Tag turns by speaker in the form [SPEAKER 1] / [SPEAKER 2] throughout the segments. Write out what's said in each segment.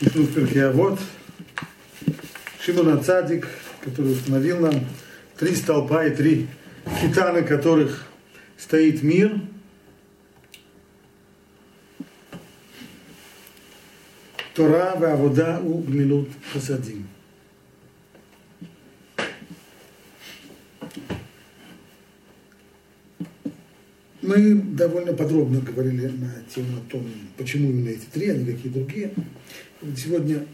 [SPEAKER 1] В вот Шимон Цадик, который установил нам три столпа и три кита, на которых стоит мир. Тора, Вавода у Гмилут Хасадим. Мы довольно подробно говорили на тему о том, почему именно эти три, а не какие другие. Сегодня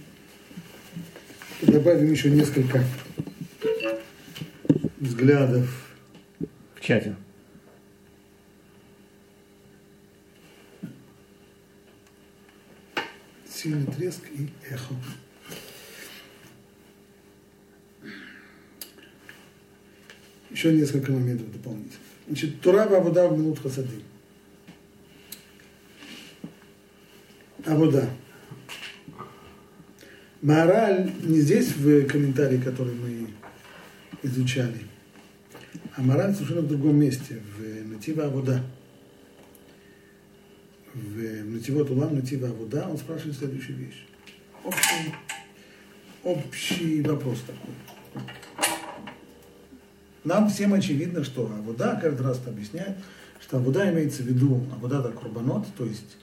[SPEAKER 1] добавим еще несколько взглядов.
[SPEAKER 2] В чате.
[SPEAKER 1] Сильный треск и эхо. Еще несколько моментов дополнительных. Значит, Тура Абуда в минут хасадим. Абуда. Мораль не здесь в комментарии, который мы изучали, а мораль совершенно в другом месте, в Натива Абуда. В Нативот Улам Натива Абуда он спрашивает следующую вещь. Общий, общий вопрос такой. Нам всем очевидно, что Абуда каждый раз объясняет, что Абуда имеется в виду Абуда да Курбанот, то есть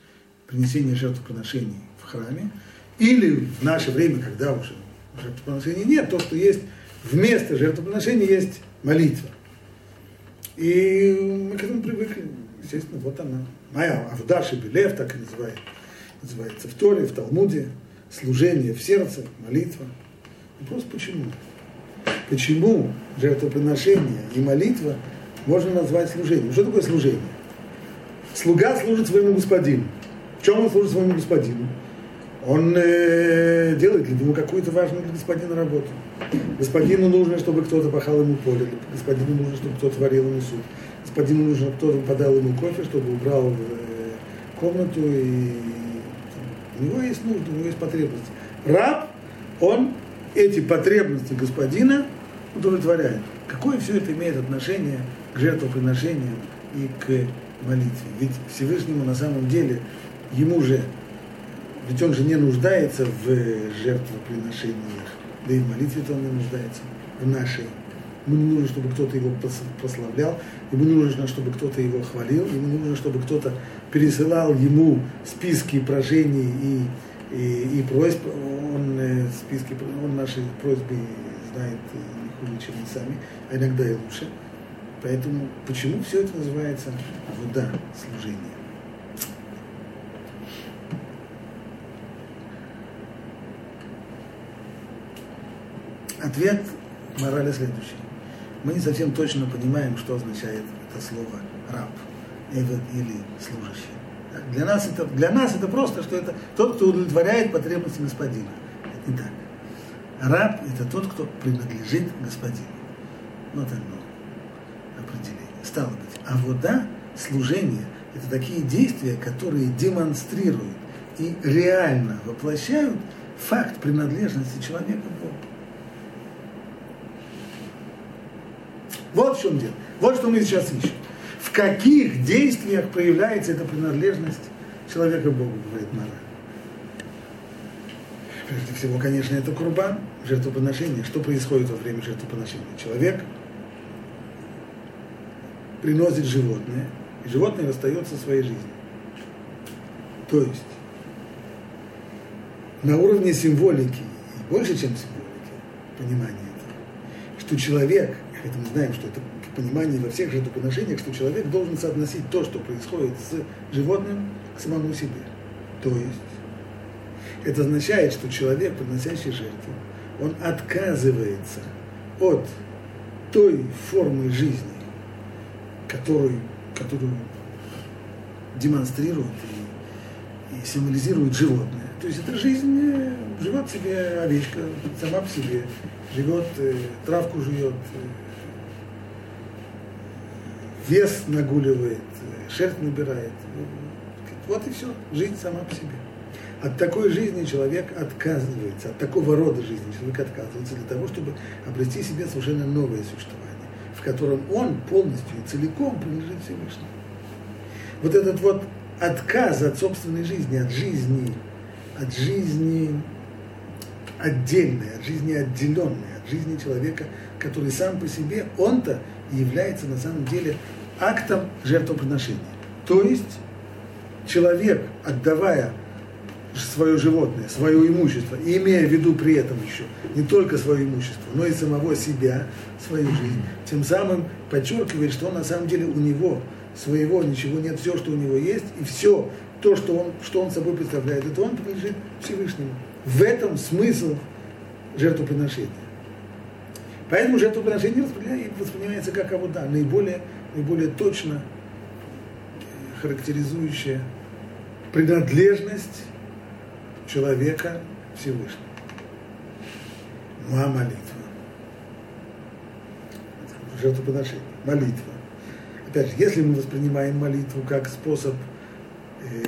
[SPEAKER 1] принесение жертвоприношений в храме, или в наше время, когда уже жертвоприношений нет, то, что есть вместо жертвоприношения, есть молитва. И мы к этому привыкли. Естественно, вот она. Моя Авдаши Белев, так и называет, называется в Торе, в Талмуде, служение в сердце, молитва. Вопрос почему? Почему жертвоприношение и молитва можно назвать служением? Что такое служение? Слуга служит своему господину. В чем он служит своему господину? Он э, делает для него какую-то важную для господина работу. Господину нужно, чтобы кто-то пахал ему поле, господину нужно, чтобы кто-то варил ему суп, господину нужно, чтобы кто-то подал ему кофе, чтобы убрал э, комнату, и у него есть нужды, у него есть потребности. Раб, он эти потребности господина удовлетворяет. Какое все это имеет отношение к жертвоприношению и к молитве? Ведь Всевышнему на самом деле, ему же ведь он же не нуждается в жертвоприношениях, да и в молитве-то он не нуждается, в нашей. Ему не нужно, чтобы кто-то его прославлял, ему не нужно, чтобы кто-то его хвалил, ему не нужно, чтобы кто-то пересылал ему списки прошений и, и, и просьб. Он э, списки, он наши просьбы знает не хуже, чем мы сами, а иногда и лучше. Поэтому почему все это называется вода служение? Ответ морали следующий. Мы не совсем точно понимаем, что означает это слово раб или служащий. Для нас, это, для нас это просто, что это тот, кто удовлетворяет потребности господина. Это не так. Раб – это тот, кто принадлежит господину. Вот одно определение. Стало быть, а вода, служение – это такие действия, которые демонстрируют и реально воплощают факт принадлежности человека Богу. Вот в чем дело. Вот что мы сейчас ищем. В каких действиях проявляется эта принадлежность человека Богу, говорит Мара. Прежде всего, конечно, это курбан, жертвоприношение. Что происходит во время жертвоприношения? Человек приносит животное, и животное расстается своей жизнью. То есть на уровне символики, и больше, чем символики, понимания этого, что человек это мы знаем, что это понимание во всех жертвоприношениях, что человек должен соотносить то, что происходит с животным, к самому себе. То есть, это означает, что человек, приносящий жертву, он отказывается от той формы жизни, которую, которую демонстрирует и, и символизирует животное. То есть это жизнь, э, живет себе овечка, сама по себе, живет, э, травку жует, э, вес нагуливает, шерсть набирает. Вот и все, жизнь сама по себе. От такой жизни человек отказывается, от такого рода жизни человек отказывается для того, чтобы обрести себе совершенно новое существование, в котором он полностью и целиком принадлежит Всевышнему. Вот этот вот отказ от собственной жизни, от жизни от жизни отдельной, от жизни отделенной, от жизни человека, который сам по себе, он-то является на самом деле актом жертвоприношения. То есть человек, отдавая свое животное, свое имущество, и имея в виду при этом еще не только свое имущество, но и самого себя, свою жизнь, тем самым подчеркивает, что он на самом деле у него своего ничего нет, все, что у него есть, и все то, что он, что он собой представляет, это он принадлежит Всевышнему. В этом смысл жертвоприношения. Поэтому жертвоприношение воспринимается как авода, наиболее, наиболее точно характеризующая принадлежность человека Всевышнему. Ну а молитва? Жертвоприношение. Молитва. Опять же, если мы воспринимаем молитву как способ э,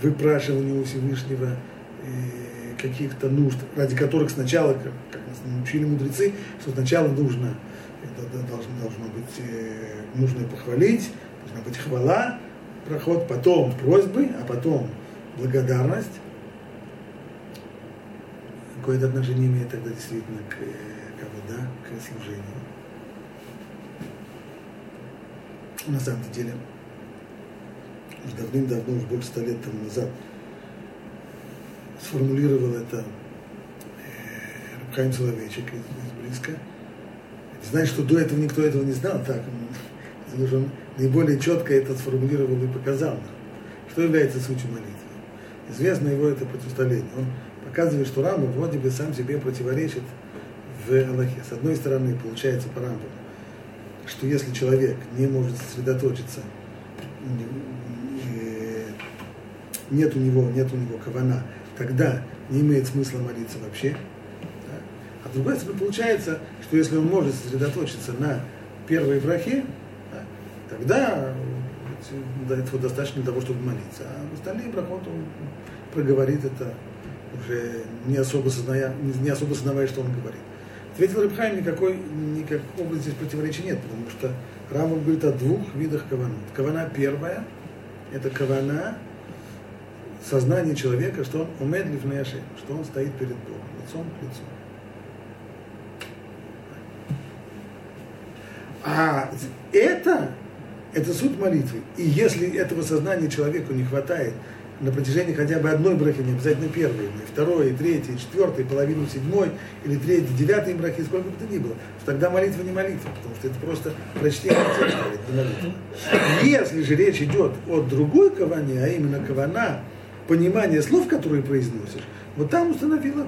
[SPEAKER 1] выпрашивания у Всевышнего э, каких-то нужд, ради которых сначала, как, как нас научили мудрецы, что сначала нужно, это должно, должно быть, э, нужно похвалить, должна быть хвала, проход, потом просьбы, а потом благодарность. Какое-то отношение имеет тогда действительно к, к, да, к служению. На самом деле, давным-давно, уж больше ста лет тому назад, сформулировал это э, Рабхайм Соловейчик из, Близко. Знаешь, что до этого никто этого не знал, так, он наиболее четко это сформулировал и показал нам. Что является сутью молитвы? Известно его это противостояние. Он показывает, что Рамбам вроде бы сам себе противоречит в Аллахе. С одной стороны, получается по Рамбаму, что если человек не может сосредоточиться, нет у него, нет у него кавана, тогда не имеет смысла молиться вообще. Да? А с другой стороны, получается, что если он может сосредоточиться на первой брахе, тогда этого достаточно для того, чтобы молиться. А остальные брахот он проговорит это уже не особо, созная, не особо сознавая, что он говорит. Ответил Рыбхайм, никакой, никакого здесь противоречия нет, потому что Рамов говорит о двух видах каванот. Кавана первая, это кавана сознание человека, что он умедлив на что он стоит перед Богом, лицом к лицу. А это это суть молитвы. И если этого сознания человеку не хватает на протяжении хотя бы одной брахи, не обязательно первой, и второй, и третьей, и четвертой, половину седьмой, или третьей, девятой брахи, сколько бы то ни было, то тогда молитва не молитва, потому что это просто прочтение текста, это не молитва. Если же речь идет о другой каване, а именно кавана, понимание слов, которые произносишь, вот там установила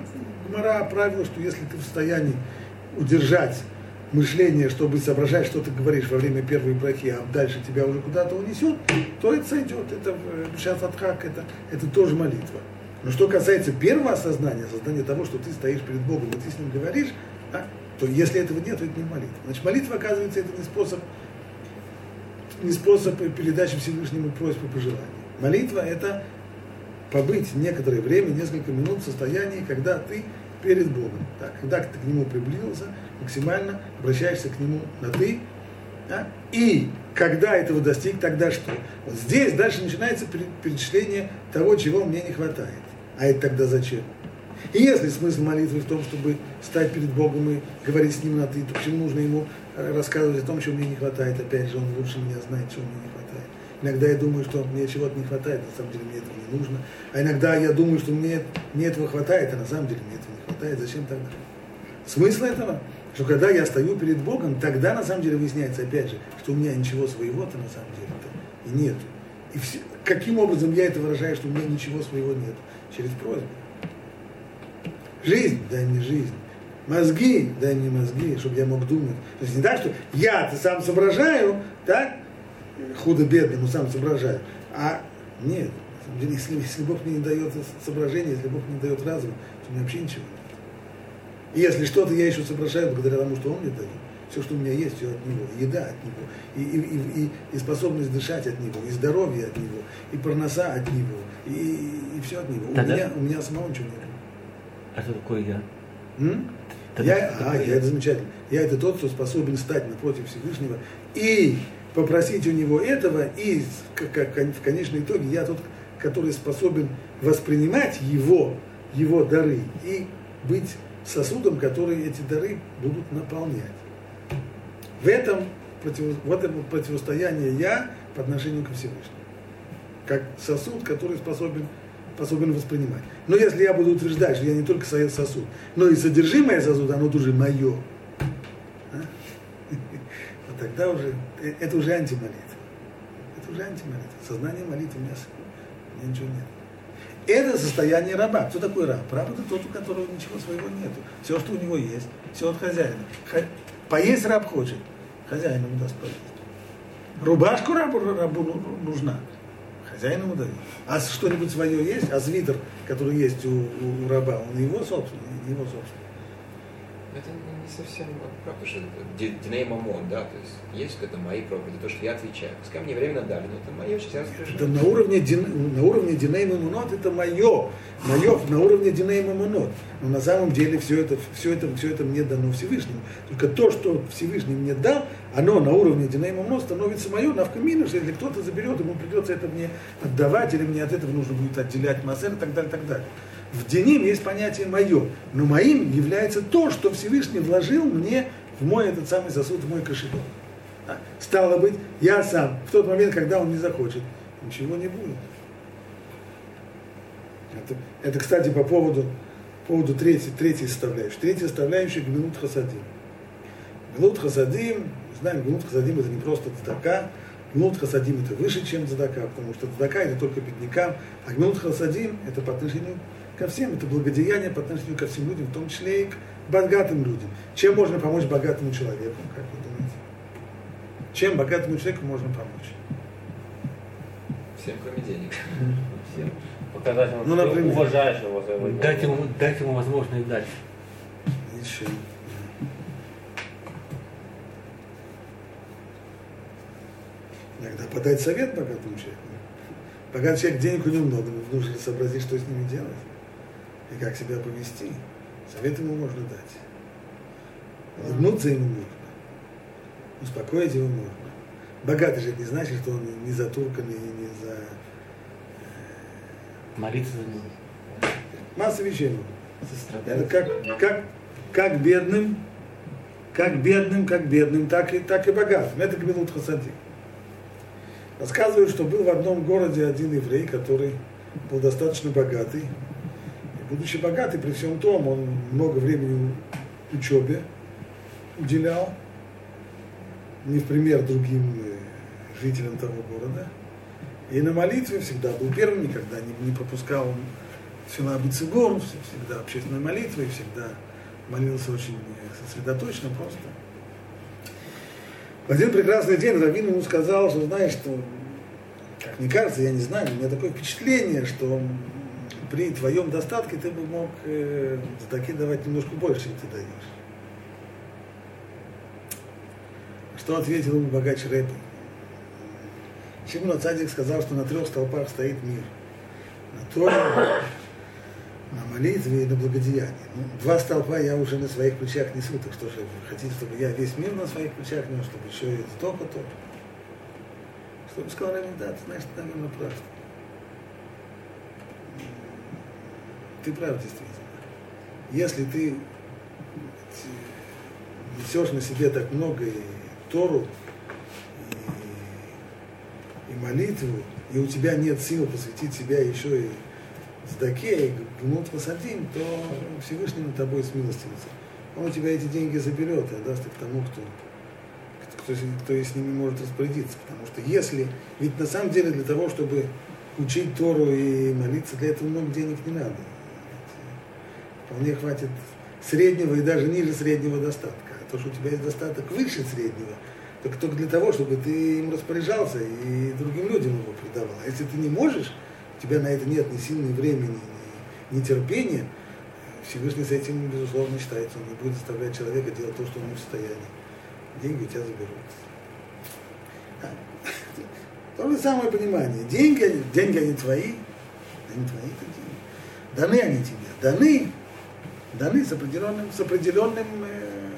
[SPEAKER 1] Гмара правило, что если ты в состоянии удержать мышление, чтобы соображать, что ты говоришь во время первой брахи, а дальше тебя уже куда-то унесет, то это сойдет. Это сейчас отхак, это, это тоже молитва. Но что касается первого осознания, осознания того, что ты стоишь перед Богом и ты с ним говоришь, да, то если этого нет, то это не молитва. Значит, молитва, оказывается, это не способ, не способ передачи Всевышнему просьб и. Молитва – это побыть некоторое время, несколько минут в состоянии, когда ты перед Богом. Так, когда ты к Нему приблизился, максимально обращаешься к Нему на «ты», да? и когда этого достиг, тогда что? Вот здесь дальше начинается перечисление того, чего мне не хватает. А это тогда зачем? И если смысл молитвы в том, чтобы стать перед Богом и говорить с Ним на «ты», то почему нужно Ему рассказывать о том, чего мне не хватает? Опять же, Он лучше меня знает, чего мне не хватает. Иногда я думаю, что мне чего-то не хватает, на самом деле мне этого не нужно. А иногда я думаю, что мне, мне этого хватает, а на самом деле мне этого не хватает. Зачем тогда? Смысл этого, что когда я стою перед Богом, тогда на самом деле выясняется опять же, что у меня ничего своего-то на самом деле-то и нет. И все, каким образом я это выражаю, что у меня ничего своего нет? Через просьбу. Жизнь, дай мне жизнь. Мозги, дай мне мозги, чтобы я мог думать. То есть не так, что я-то сам соображаю, так, худо-бедно, но сам соображаю. А нет, если, если Бог мне не дает соображения, если Бог мне не дает разум, то мне вообще ничего нет. И если что-то я еще соображаю благодаря тому, что Он мне дает, все, что у меня есть, все от Него, еда от Него, и, и, и, и способность дышать от Него, и здоровье от Него, и парноса от Него, и, и, и все от Него. Тогда... У, меня, у меня самого ничего нет.
[SPEAKER 2] А что такое я?
[SPEAKER 1] М? я, а, я это замечательно. Я это тот, кто способен стать напротив Всевышнего и попросить у него этого, и в конечном итоге я тот, который способен воспринимать его, его дары и быть сосудом, который эти дары будут наполнять. В этом, против, в этом противостояние я по отношению к Всевышнему. Как сосуд, который способен, способен воспринимать. Но если я буду утверждать, что я не только сосуд, но и содержимое сосуда, оно тоже мое, а? тогда уже, это уже антимолитва. Это уже антимолитва. Сознание молитвы у у меня ничего нет. Это состояние раба. Кто такой раб? Раб это тот, у которого ничего своего нет. Все, что у него есть, все от хозяина. Поесть раб хочет, хозяин ему даст поесть. Рубашку рабу, рабу нужна, хозяин ему дает. А что-нибудь свое есть, а свитер, который есть у, у раба, он его собственный, его собственный.
[SPEAKER 3] Это не совсем правда, что это Диней Мамон, да, то есть есть какие-то мои проповеди, то, что я отвечаю. Пускай мне временно дали, но это мое, сейчас
[SPEAKER 1] расскажу. Это на уровне, на уровне Диней Мамонот, это мое, мое, на уровне Диней Мамонот. Но на самом деле все это, все, это, все это мне дано Всевышнему. Только то, что Всевышний мне дал, оно на уровне Диней Мамонот становится мое, навкамина, что если кто-то заберет, ему придется это мне отдавать, или мне от этого нужно будет отделять массер и так далее, и так далее. В деним есть понятие мое, но моим является то, что Всевышний вложил мне в мой этот самый сосуд, в мой кошелек. А? Стало быть, я сам, в тот момент, когда он не захочет, ничего не будет. Это, это кстати, по поводу, по поводу третьей, третьей составляющей. Третья составляющая – гмилут хасадим. Гмилут хасадим, знаем, гмилут хасадим – это не просто цдака, гмилут хасадим – это выше, чем цдака, потому что цдака – это только беднякам, а гмилут хасадим – это по отношению ко всем. Это благодеяние по отношению ко всем людям, в том числе и к богатым людям. Чем можно помочь богатому человеку, как вы думаете? Чем богатому человеку можно помочь?
[SPEAKER 3] Всем, кроме денег.
[SPEAKER 2] Всем. Показать ему,
[SPEAKER 1] ну, например,
[SPEAKER 2] уважаешь его за его. Дать ему, дать ему возможность дать.
[SPEAKER 1] Еще. Иногда подать совет богатому человеку. Богатый человек, денег у него много, нужно сообразить, что с ними делать и как себя повести. Совет ему можно дать. Улыбнуться ему можно. Успокоить его можно. Богатый же не значит, что он не за турками и не за...
[SPEAKER 2] Молиться за него.
[SPEAKER 1] Масса вещей можно. Это как, как, как бедным, как бедным, как бедным, так и, так и богатым. Это Гмилут Хасади. Рассказывают, что был в одном городе один еврей, который был достаточно богатый, будучи богатый, при всем том, он много времени учебе уделял, не в пример другим жителям того города. И на молитве всегда был первым, никогда не, не пропускал он Фила Бицигор, всегда общественной молитвой, всегда молился очень сосредоточенно просто. В один прекрасный день Равин ему сказал, что знаешь, что, как мне кажется, я не знаю, у меня такое впечатление, что при твоем достатке ты бы мог э, таки давать немножко больше, чем ты даешь. Что ответил ему богач Рэпи? Шимон Цадик сказал, что на трех столпах стоит мир. На Торе, на молитве и на благодеянии. Ну, два столпа я уже на своих плечах несу, так что же хотите, чтобы я весь мир на своих плечах нес, чтобы еще и столько-то. Что бы сказал да, ты знаешь, ты, наверное, прав. Ты прав действительно. Если ты несешь на себе так много и Тору, и, и молитву, и у тебя нет сил посвятить себя еще и сдаке, и гнут посадим, то Всевышний над тобой смилостивится. Он у тебя эти деньги заберет и отдаст их тому, кто, кто, кто с ними может распорядиться. Потому что если, ведь на самом деле для того, чтобы учить Тору и молиться, для этого много денег не надо вполне хватит среднего и даже ниже среднего достатка. А то, что у тебя есть достаток выше среднего, так только для того, чтобы ты им распоряжался и другим людям его придавал. А если ты не можешь, у тебя на это нет ни сил, ни времени, ни, ни терпения, Всевышний с этим, безусловно, считается. Он не будет заставлять человека делать то, что он не в состоянии. Деньги у тебя заберут. А, то же самое понимание. Деньги, деньги они твои, они твои, это деньги. Даны они тебе. Даны даны с определенным, с определенным,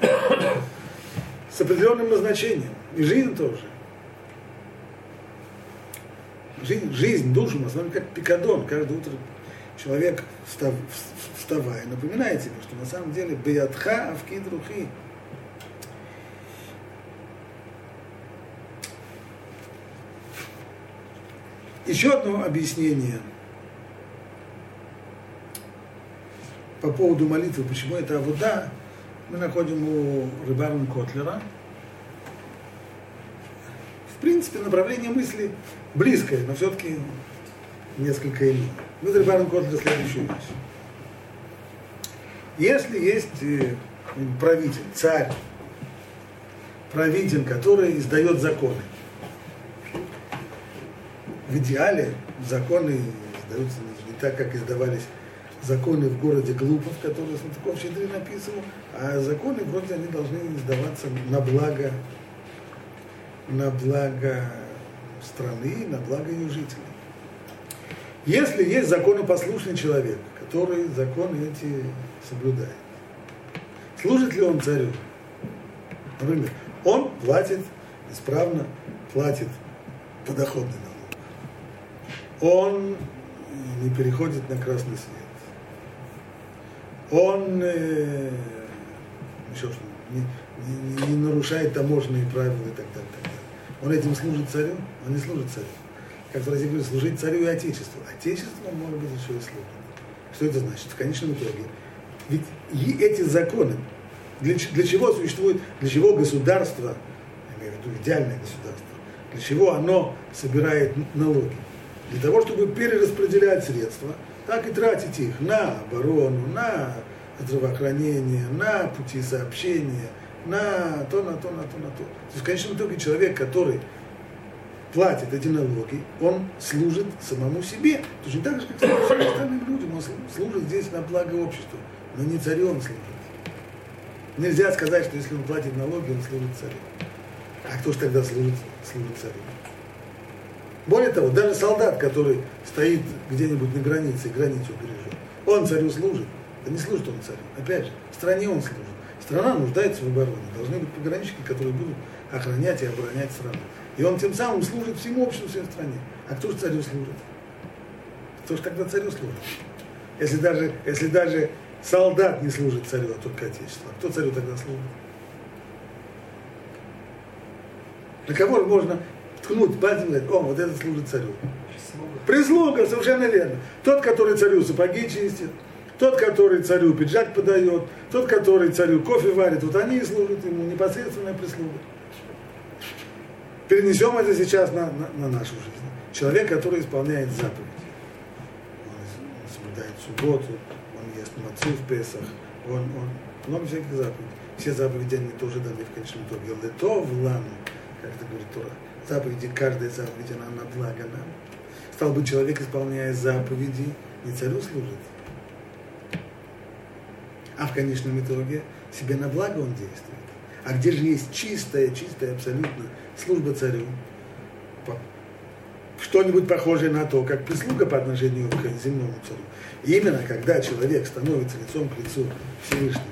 [SPEAKER 1] э, с определенным назначением. И жизнь тоже. Жизнь, жизнь душу мы смотрим как пикадон. Каждое утро человек, встав, вставая, напоминает себе, что на самом деле биятха авкидрухи. Еще одно объяснение по поводу молитвы, почему это вода, мы находим у Рыбарна Котлера. В принципе, направление мысли близкое, но все-таки несколько иное. Мы Рыбарна Котлера следующую вещь. Если есть э, правитель, царь, правитель, который издает законы, в идеале законы издаются не так, как издавались законы в городе Глупов, которые Салтыков Щедрин написывал, а законы вроде они должны издаваться на благо, на благо страны, на благо ее жителей. Если есть законопослушный человек, который законы эти соблюдает, служит ли он царю? Например, он платит, исправно платит подоходный налог. Он не переходит на красный свет он э, еще что, не, не, не нарушает таможенные правила и так далее, так далее. Он этим служит царю, он не служит царю. Как в России говорят, служить царю и отечеству. Он может быть еще и служит. Что это значит? В конечном итоге. Ведь и эти законы, для, для чего существует, для чего государство, я имею в виду идеальное государство, для чего оно собирает налоги? Для того, чтобы перераспределять средства – так и тратить их на оборону, на здравоохранение, на пути сообщения, на то, на то, на то, на то. То есть в конечном итоге человек, который платит эти налоги, он служит самому себе. Точно так же, как всем остальным людям. Он служит здесь на благо общества, но не царю он служит. Нельзя сказать, что если он платит налоги, он служит царю. А кто же тогда служит, служит царю? Более того, даже солдат, который стоит где-нибудь на границе границу бережет, он царю служит. Да не служит он царю. Опять же, в стране он служит. Страна нуждается в обороне. Должны быть пограничники, которые будут охранять и оборонять страну. И он тем самым служит всему обществу, всей стране. А кто же царю служит? Кто же тогда царю служит? Если даже, если даже солдат не служит царю, а только отечеству, а кто царю тогда служит? На кого можно ткнуть пальцем и говорить, о, вот это служит царю. Прислуга, совершенно верно. Тот, который царю сапоги чистит, тот, который царю пиджак подает, тот, который царю кофе варит, вот они и служат ему, непосредственная прислуга. Перенесем это сейчас на, на, на нашу жизнь. Человек, который исполняет заповеди. Он, соблюдает субботу, он ест мацу в Песах, он, он много всяких заповедей. Все заповеди они тоже даны в конечном итоге. Лето в ламу, как это говорит Тора заповеди, каждая заповедь, она на благо нам. Стал бы человек, исполняя заповеди, не царю служит, а в конечном итоге себе на благо он действует. А где же есть чистая, чистая абсолютно служба царю? Что-нибудь похожее на то, как прислуга по отношению к земному царю. И именно когда человек становится лицом к лицу Всевышнему,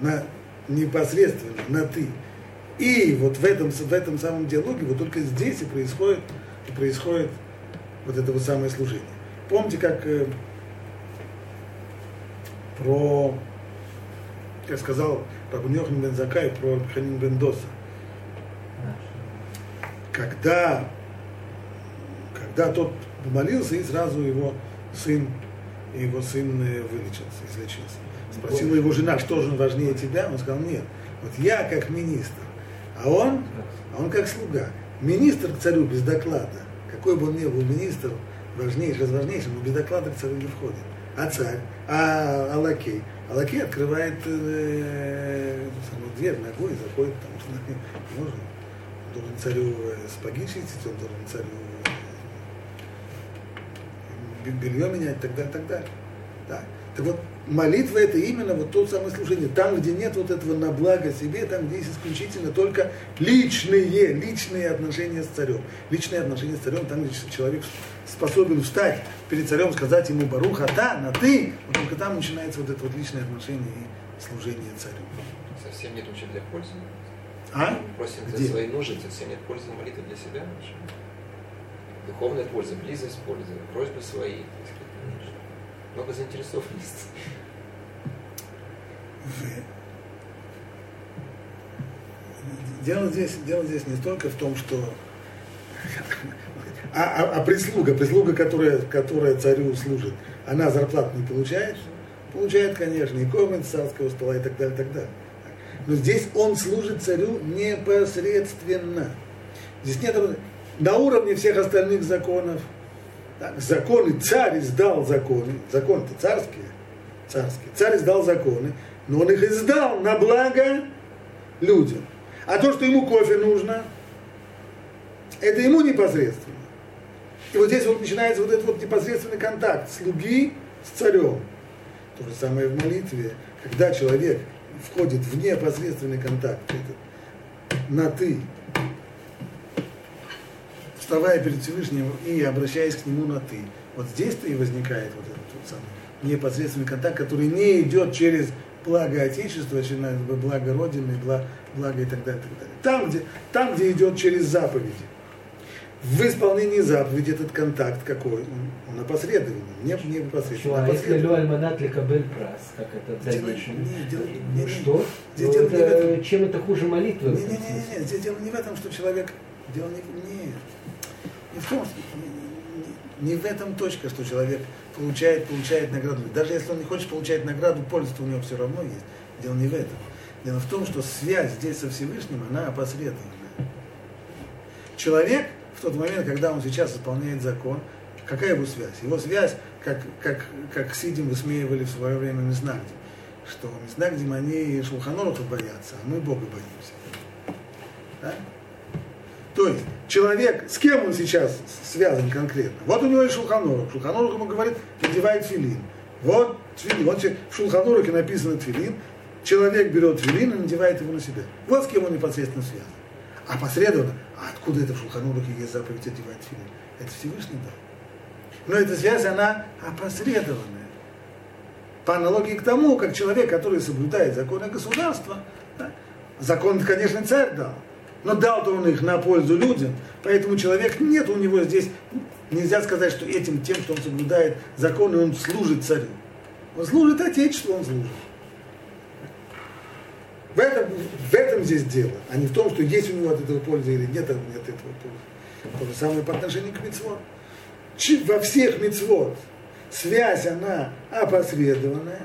[SPEAKER 1] на, непосредственно на ты, и вот в этом, в этом самом диалоге, вот только здесь и происходит, и происходит вот это вот самое служение. Помните, как э, про, как сказал Рабуньохин бен Закай про Ханин бен Доса. Когда, когда тот молился, и сразу его сын, его сын э, вылечился, излечился. Спросила его жена, что же важнее тебя? Он сказал, нет, вот я как министр, а он, а он как слуга. Министр к царю без доклада, какой бы он ни был министр, важнейший, важнейший, но без доклада к царю не входит. А царь, а, а лакей, а лакей открывает э, саму дверь ногой, заходит там, что можно. Он должен царю э, сапоги чистить, он должен царю э, белье менять и так далее, так далее. Да. Так вот, молитва это именно вот то самое служение. Там, где нет вот этого на благо себе, там, где есть исключительно только личные, личные отношения с царем. Личные отношения с царем, там, где человек способен встать перед царем, сказать ему Баруха, да, на ты, вот только там начинается вот это вот личное отношение и служение царю.
[SPEAKER 3] Совсем нет вообще для пользы?
[SPEAKER 1] А?
[SPEAKER 3] Просим где? за свои нужды, совсем нет пользы молитвы для себя? Духовная польза, близость пользы, просьбы свои. Много заинтересованности.
[SPEAKER 1] Дело здесь, дело здесь не столько в том, что а, а, а прислуга, прислуга, которая, которая царю служит, она зарплату не получает? Получает, конечно, и кормит царского стола и так далее, и так далее. Но здесь он служит царю непосредственно. Здесь нет на уровне всех остальных законов. Так, законы, царь издал законы, законы-то царские, царские. Царь издал законы, но он их издал на благо людям. А то, что ему кофе нужно, это ему непосредственно. И вот здесь вот начинается вот этот вот непосредственный контакт слуги с царем. То же самое в молитве, когда человек входит в непосредственный контакт, это на ты, вставая перед Всевышним и обращаясь к нему на ты. Вот здесь-то и возникает вот этот вот самый непосредственный контакт, который не идет через благо Отечества, через благо Родины, благо, благо и так далее, и так далее. Там, где, там, где идет через заповеди в исполнении заповеди этот контакт какой? Он, он опосредованный, не, не непосредственно.
[SPEAKER 2] А если Лю Альманат Лекабель Прас, как это
[SPEAKER 1] дальнейшее?
[SPEAKER 2] Ну что? Здесь ну, это, этом. Чем это хуже молитвы?
[SPEAKER 1] Не, не, не, не, не, здесь дело не в этом, что человек, дело не, не, не в том, не, в этом точка, что человек получает, получает награду. Даже если он не хочет получать награду, польза у него все равно есть. Дело не в этом. Дело в том, что связь здесь со Всевышним, она опосредованная. Человек – в тот момент, когда он сейчас исполняет закон, какая его связь? Его связь, как, как, как Сидим высмеивали в свое время Мизнагдим, что Мизнагдим, они Шулханоруха боятся, а мы Бога боимся. Да? То есть человек, с кем он сейчас связан конкретно? Вот у него есть Шулханорух. Шулханорух ему говорит, надевай филин. Вот филин. Вот в Шулханорухе написано филин. Человек берет филин и надевает его на себя. Вот с кем он непосредственно связан. А посредственно, а откуда это в Шулханурухе есть заповедь одевать филин? Это Всевышний дал. Но эта связь, она опосредованная. По аналогии к тому, как человек, который соблюдает законы государства, да, закон, конечно, царь дал, но дал-то он их на пользу людям, поэтому человек, нет у него здесь, нельзя сказать, что этим, тем, что он соблюдает законы, он служит царю. Он служит Отечеству, он служит. В этом, в этом здесь дело, а не в том, что есть у него от этого польза или нет, от этого пользы. То же самое по отношению к мецвод. Во всех мецвод связь, она опосредованная,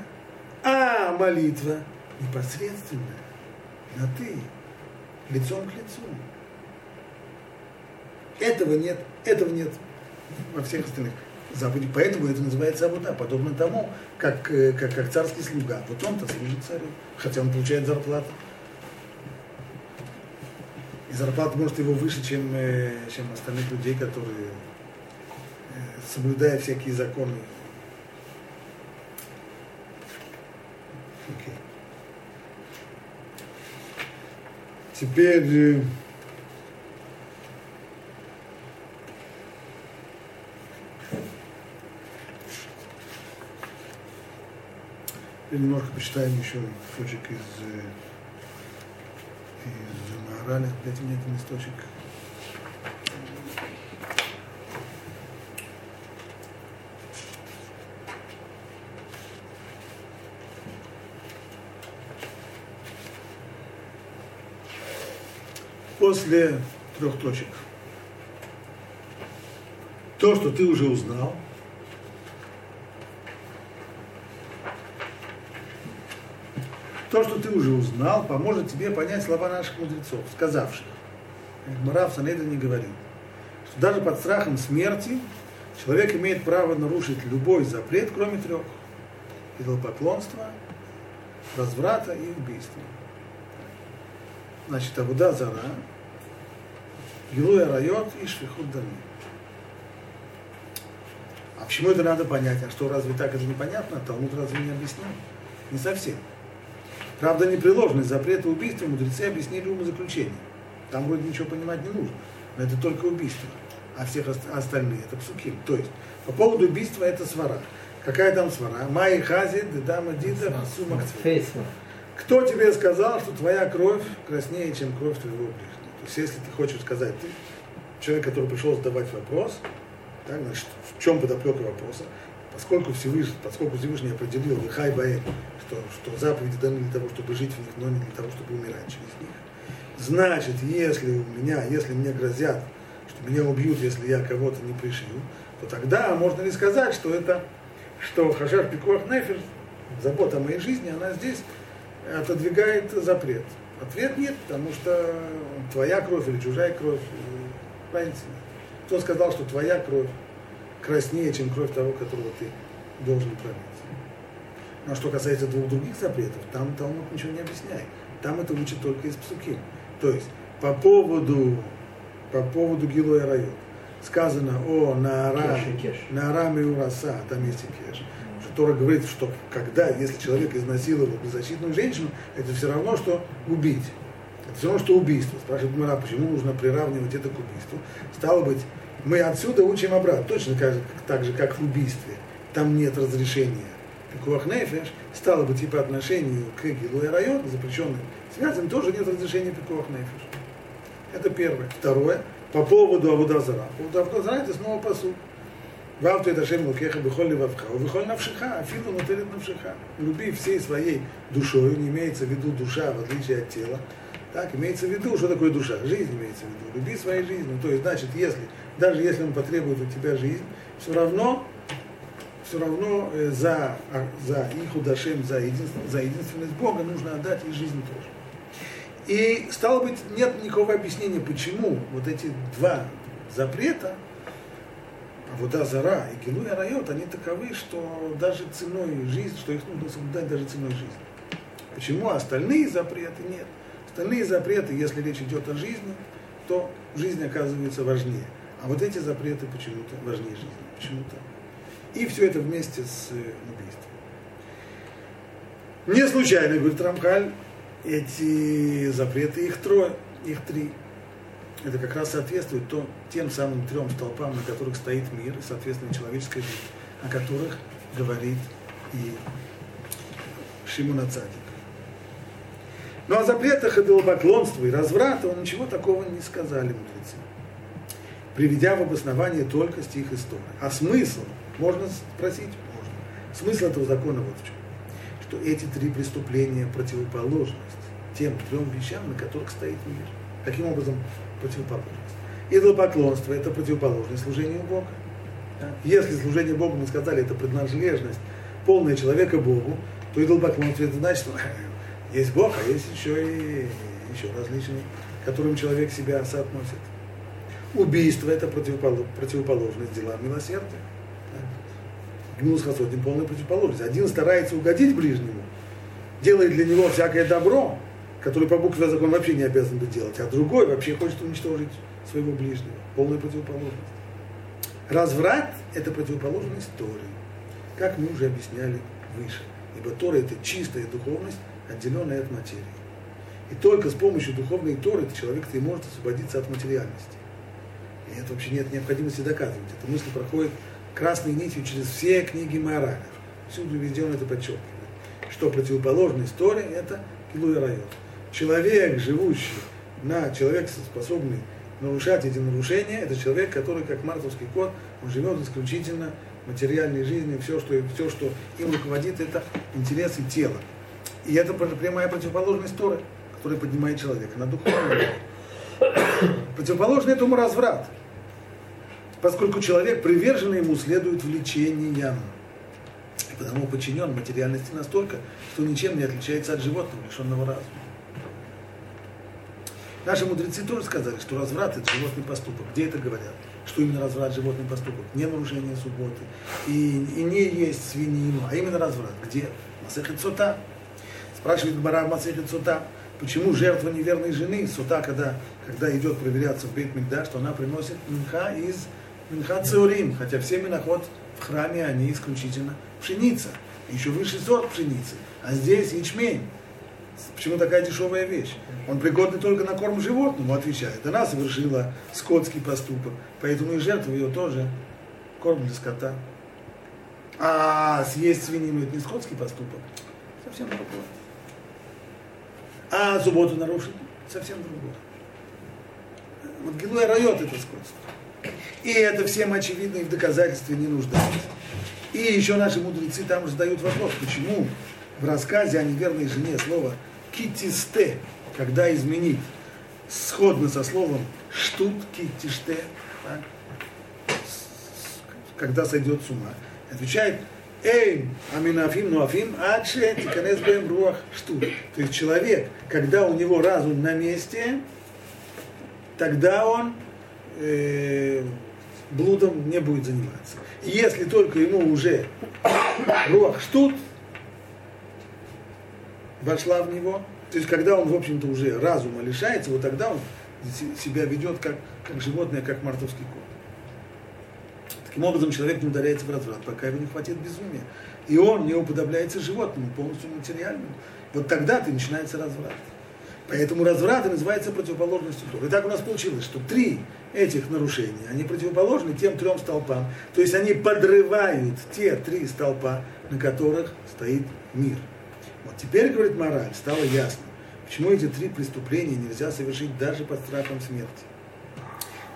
[SPEAKER 1] а молитва непосредственная, на ты, лицом к лицу. Этого нет, этого нет во всех остальных заповедях. Поэтому это называется Абуда, подобно тому, как, э, как, как царский слуга. Вот он-то служит царю, хотя он получает зарплату. И зарплата может его выше, чем, э, чем остальных людей, которые, э, соблюдая всякие законы, Теперь Теперь немножко почитаем еще кусочек из, э, из Маораля. Дайте мне этот листочек. После трех точек. То, что ты уже узнал – То, что ты уже узнал, поможет тебе понять слова наших мудрецов, сказавших. Мурав Санеда не говорил, что даже под страхом смерти человек имеет право нарушить любой запрет, кроме трех. Идолопоклонства, разврата и убийства. Значит, Абуда Зара, Гилуя Райот и Швихут Дами. А почему это надо понять? А что, разве так это непонятно? Талмуд разве не объяснил? Не совсем. Правда, непреложный запрет убийства мудрецы объяснили умозаключение. Там вроде ничего понимать не нужно. Но это только убийство. А всех остальные это псуким. То есть, по поводу убийства это свара. Какая там свара? Май хази, дедама дида, сумак Кто тебе сказал, что твоя кровь краснее, чем кровь твоего ближнего? То есть, если ты хочешь сказать, ты, человек, который пришел задавать вопрос, так, значит, в чем подоплека вопроса, поскольку Всевышний, поскольку Всевышний определил Хай Баэль, что, что заповеди даны для того, чтобы жить в них, но не для того, чтобы умирать через них. Значит, если у меня, если мне грозят, что меня убьют, если я кого-то не пришью, то тогда можно ли сказать, что это, что Хашар Пикуах Нефер, забота о моей жизни, она здесь отодвигает запрет. Ответ нет, потому что твоя кровь или чужая кровь, понимаете, кто сказал, что твоя кровь краснее, чем кровь того, которого ты должен пролить. Но что касается двух других запретов, там Талмуд ничего не объясняет. Там это учат только из псуки. То есть по поводу, по поводу Гилоя Райот сказано о Наара, Наара Миураса, там есть и Кеш. Тора говорит, что когда, если человек изнасиловал беззащитную женщину, это все равно, что убить. Это все равно, что убийство. Спрашивает Мара, почему нужно приравнивать это к убийству. Стало быть, мы отсюда учим обратно, точно же, так же как в убийстве. Там нет разрешения. Пикуах Нефеш, стало быть, и по отношению к Гилу и Район, запрещенным связям, тоже нет разрешения Пикуах Нефеш. Это первое. Второе, по поводу Авудазара. По поводу Авудазара это снова посуд. Вавту это Шем Лукеха Бехоль Вавха, Бехоль Навшиха, Афилу Нутелит Навшиха. Люби всей своей душой, не имеется в виду душа, в отличие от тела. Так, имеется в виду, что такое душа? Жизнь имеется в виду. Люби своей жизнью. То есть, значит, если даже если он потребует у тебя жизнь, все равно, все равно за, за их удашем, за, единство, за единственность Бога нужно отдать и жизнь тоже. И стало быть, нет никакого объяснения, почему вот эти два запрета, вода зара и гилуя райот, они таковы, что даже ценой жизни, что их нужно соблюдать даже ценой жизни. Почему остальные запреты нет? Остальные запреты, если речь идет о жизни, то жизнь оказывается важнее. А вот эти запреты почему-то важнее жизни, почему-то. И все это вместе с э, убийством. Не случайно, говорит Рамхаль, эти запреты, их трое, их три. Это как раз соответствует то, тем самым трем столпам, на которых стоит мир, соответственно, человеческая жизнь, о которых говорит и Шимуна Цадик. Ну, о запретах идолопоклонства и разврата он ничего такого не сказали мудрецы приведя в обоснование только стих истории. А смысл, можно спросить? Можно. Смысл этого закона вот в чем. Что эти три преступления противоположность тем трем вещам, на которых стоит мир. Каким образом противоположность? Идолопоклонство – это противоположность служению Бога. Если служение Богу, мы сказали, это принадлежность полная человека Богу, то идолопоклонство – это значит, что есть Бог, а есть еще и еще различные, которым человек себя соотносит. Убийство – это противоположность делам милосердия. Гнус Хасодин – полная противоположность. Один старается угодить ближнему, делает для него всякое добро, которое по букве закона вообще не обязан бы делать, а другой вообще хочет уничтожить своего ближнего. Полная противоположность. Разврат – это противоположность Торы, как мы уже объясняли выше. Ибо Тора – это чистая духовность, отделенная от материи. И только с помощью духовной Торы человек и может освободиться от материальности. И это вообще нет необходимости доказывать. Эта мысль проходит красной нитью через все книги Маоралев. Всюду везде он это подчеркивает. Что противоположность Торе – это Килуя Райот. Человек, живущий на человек, способный нарушать эти нарушения, это человек, который, как мартовский кот, он живет исключительно материальной жизнью, все, что, все, что им руководит, это интересы тела. И это прямая противоположность Торы, которая поднимает человека на духовный Противоположный этому разврат поскольку человек приверженный ему следует влечениям. И потому подчинен материальности настолько, что ничем не отличается от животного, лишенного разума. Наши мудрецы тоже сказали, что разврат это животный поступок. Где это говорят? Что именно разврат животный поступок? Не нарушение субботы. И, и не есть свинину, а именно разврат. Где? Масехет Сота. Спрашивает Гмара Масехет Сота, почему жертва неверной жены, Сота, когда, когда идет проверяться в Бейт Мигдаш, что она приносит минха из Минхат Цеурим, хотя все миноход в храме, они исключительно пшеница. Еще высший сорт пшеницы. А здесь ячмень. Почему такая дешевая вещь? Он пригодный только на корм животному, отвечает. Она совершила скотский поступок, поэтому и жертва ее тоже корм для скота. А съесть свинину это не скотский поступок, совсем другое. А субботу нарушить совсем другое. Вот Гилуя райот это сходство. И это всем очевидно и в доказательстве не нуждается. И еще наши мудрецы там задают вопрос, почему в рассказе о неверной жене слово китисте, когда изменить сходно со словом штут китиште, когда сойдет с ума, отвечает Эй, аминафим, нуафим, адше, тиканес бэм руах штут. То есть человек, когда у него разум на месте, тогда он э, блудом не будет заниматься. И если только ему уже руах штут вошла в него, то есть когда он, в общем-то, уже разума лишается, вот тогда он себя ведет как, как животное, как мартовский кот. Таким образом, человек не ударяется в разврат, пока его не хватит безумия. И он не уподобляется животному, полностью материальному. Вот тогда-то начинается разврат. Поэтому разврат называется противоположностью Торы. И так у нас получилось, что три этих нарушения, они противоположны тем трем столпам. То есть они подрывают те три столпа, на которых стоит мир. Вот теперь, говорит мораль, стало ясно, почему эти три преступления нельзя совершить даже под страхом смерти.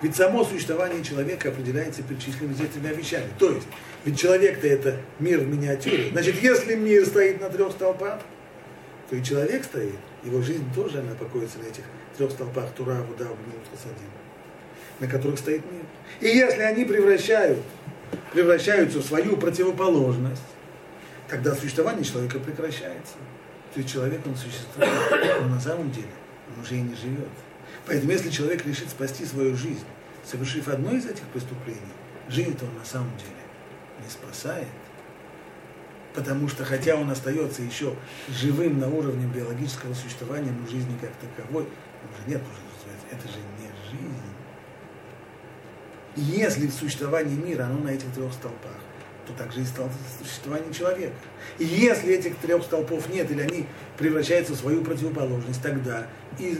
[SPEAKER 1] Ведь само существование человека определяется перечисленными тремя вещами. То есть, ведь человек-то это мир в миниатюре. Значит, если мир стоит на трех столпах, то и человек стоит. Его жизнь тоже, она покоится на этих трех столпах Тура, Вуда, Хасадим, на которых стоит мир. И если они превращают, превращаются в свою противоположность, тогда существование человека прекращается. То есть человек, он существует, но на самом деле он уже и не живет. Поэтому если человек решит спасти свою жизнь, совершив одно из этих преступлений, жизнь-то он на самом деле не спасает. Потому что хотя он остается еще живым на уровне биологического существования, но жизни как таковой, уже нет уже это же не жизнь. Если в существовании мира оно на этих трех столпах, то также и стало существование человека. И если этих трех столпов нет, или они превращаются в свою противоположность, тогда и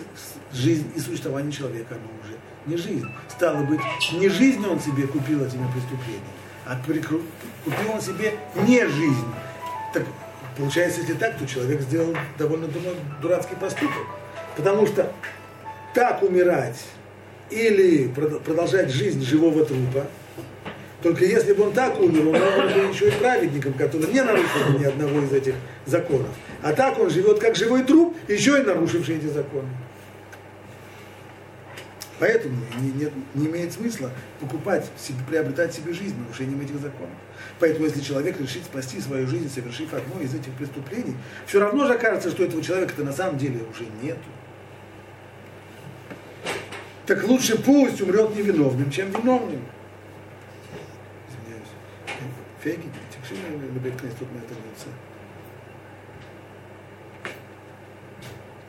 [SPEAKER 1] жизнь, и существование человека, оно уже не жизнь. Стало быть, не жизнь он себе купил этими преступлениями, а купил он себе не жизнь. Так получается, если так, то человек сделал довольно думаю, дурацкий поступок. Потому что так умирать или продолжать жизнь живого трупа, только если бы он так умер, он мог бы еще и праведником, который не нарушил ни одного из этих законов. А так он живет как живой труп, еще и нарушивший эти законы. Поэтому не, не, не имеет смысла покупать, себе, приобретать себе жизнь нарушением этих законов. Поэтому если человек решит спасти свою жизнь, совершив одно из этих преступлений, все равно же окажется, что этого человека-то на самом деле уже нету. Так лучше пусть умрет невиновным, чем виновным. פייגי, תקשיב לבית כנסת עוד מעט אני יוצא.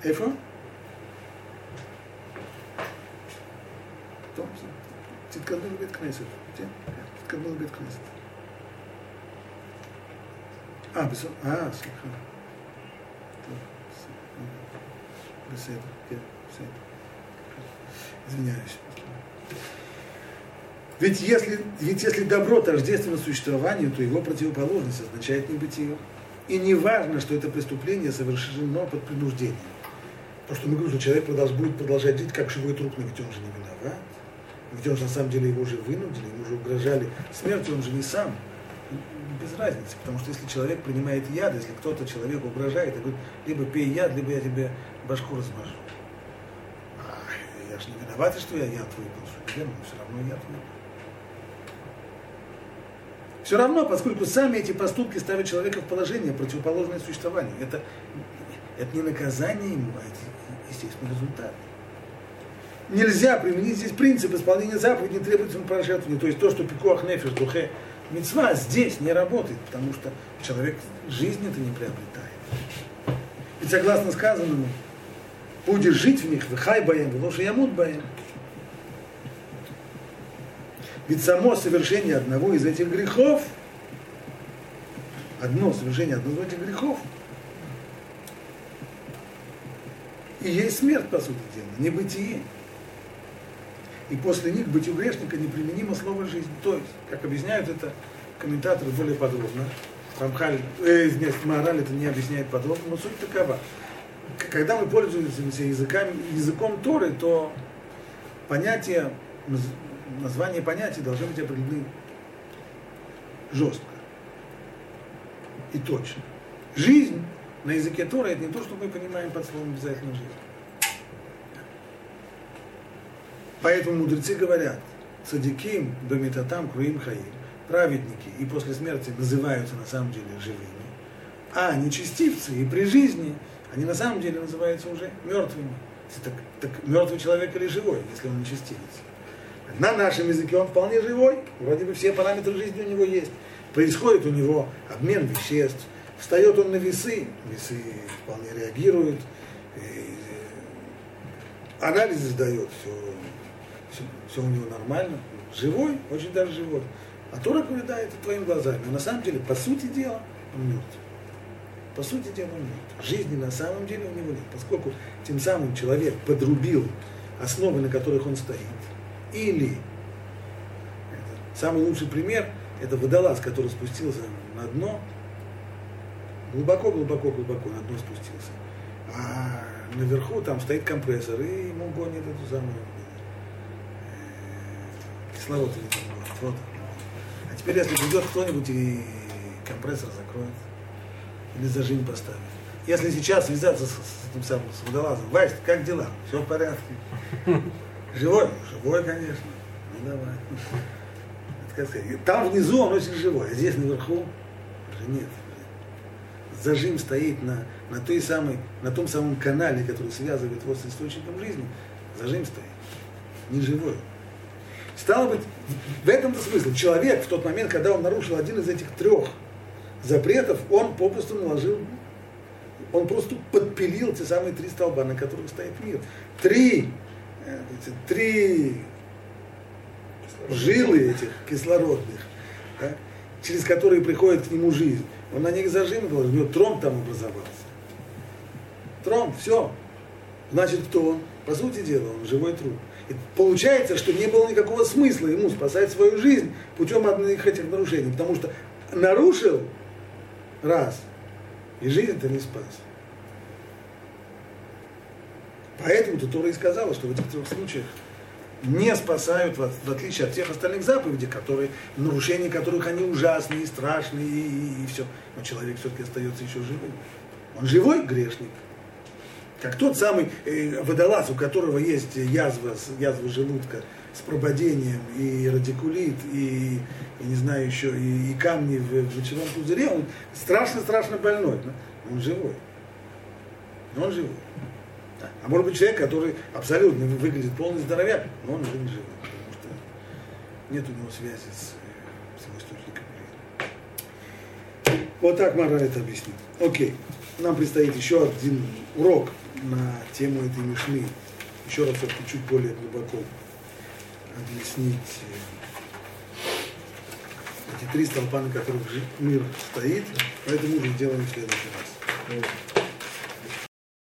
[SPEAKER 1] איפה? טוב, תתקדמו לבית כנסת, כן? תתקדמו לבית כנסת. אה, בסדר, אה, סליחה. בסדר, כן, בסדר. извиняюсь. Ведь если, ведь если добро тождественно существованию, то его противоположность означает небытие. И не важно, что это преступление совершено под принуждением. То, что мы говорим, что человек продолж, будет продолжать жить как живой труп, но ведь он же не виноват. Ведь он же на самом деле его уже вынудили, ему уже угрожали смертью, он же не сам. Без разницы, потому что если человек принимает яд, если кто-то человеку угрожает, и говорит, либо пей яд, либо я тебе башку размажу. Я же не виноват, что я яд выпил, что но все равно яд выпил. Все равно, поскольку сами эти поступки ставят человека в положение противоположное существованию. Это, это не наказание ему, а это естественный результат. Нельзя применить здесь принцип исполнения заповедей требуется пожертвования. То есть то, что пикуах нефиш, духе, мецва здесь не работает, потому что человек жизнь это не приобретает. Ведь согласно сказанному, будешь жить в них, хай баем, лошадь ямут баем. Ведь само совершение одного из этих грехов, одно совершение одного из этих грехов, и есть смерть, по сути дела, не бытие. И после них быть у грешника неприменимо слово жизнь. То есть, как объясняют это комментаторы более подробно, Рамхаль, э, нет, Мораль это не объясняет подробно, но суть такова. Когда мы пользуемся языками, языком Торы, то понятия, названия понятий должны быть определены жестко и точно. Жизнь на языке Тора это не то, что мы понимаем под словом обязательно жизнь. Поэтому мудрецы говорят, садиким, домитатам, круим хаим, праведники и после смерти называются на самом деле живыми, а нечестивцы и при жизни, они на самом деле называются уже мертвыми. Так, так мертвый человек или живой, если он нечестивец. На нашем языке он вполне живой, вроде бы все параметры жизни у него есть. Происходит у него обмен веществ, встает он на весы, весы вполне реагируют, анализы сдает, все, все, все у него нормально, живой, очень даже живой. А да, это твоими глазами. Но на самом деле, по сути дела, он мертв. По сути дела, он мертв. Жизни на самом деле у него нет. Поскольку тем самым человек подрубил основы, на которых он стоит. Или, самый лучший пример, это водолаз, который спустился на дно, глубоко, глубоко, глубоко на дно спустился. А наверху там стоит компрессор, и ему гонит эту самую э, кислород или вот. А теперь, если придет кто-нибудь и компрессор закроет, или зажим поставит. Если сейчас связаться с, с этим самым, с водолазом, Вась, как дела? Все в порядке? Живой? Живой, конечно. Ну давай. Там внизу он очень живой, а здесь наверху уже нет. Зажим стоит на, на, той самой, на том самом канале, который связывает его с источником жизни. Зажим стоит. Не живой. Стало быть, в этом-то смысле человек в тот момент, когда он нарушил один из этих трех запретов, он попросту наложил, он просто подпилил те самые три столба, на которых стоит мир. Три, э, три жилы этих кислородных, да, через которые приходит к нему жизнь. Он на них зажим у него тромб там образовался. Тромб, все. Значит, кто он? По сути дела, он живой труп. И получается, что не было никакого смысла ему спасать свою жизнь путем одних этих нарушений, потому что нарушил раз, и жизнь-то не спас. Поэтому тут Тора и сказала, что в этих трех случаях не спасают, в, отличие от тех остальных заповедей, которые, нарушения которых они ужасные и страшные, и, и, и все. Но человек все-таки остается еще живым. Он живой грешник. Как тот самый э, водолаз, у которого есть язва, язва желудка с прободением, и радикулит, и, и не знаю еще, и, и камни в, в пузыре, он страшно-страшно больной. Но он живой. Но он живой. А может быть человек, который абсолютно выглядит полный здоровяк, но он уже не живой, потому что нет у него связи с, с его источником. Вот так Мара это объяснит. Окей. Нам предстоит еще один урок на тему этой мишны. Еще раз все-таки чуть более глубоко объяснить э, эти три столпа, на которых мир стоит. Поэтому уже сделаем в следующий раз.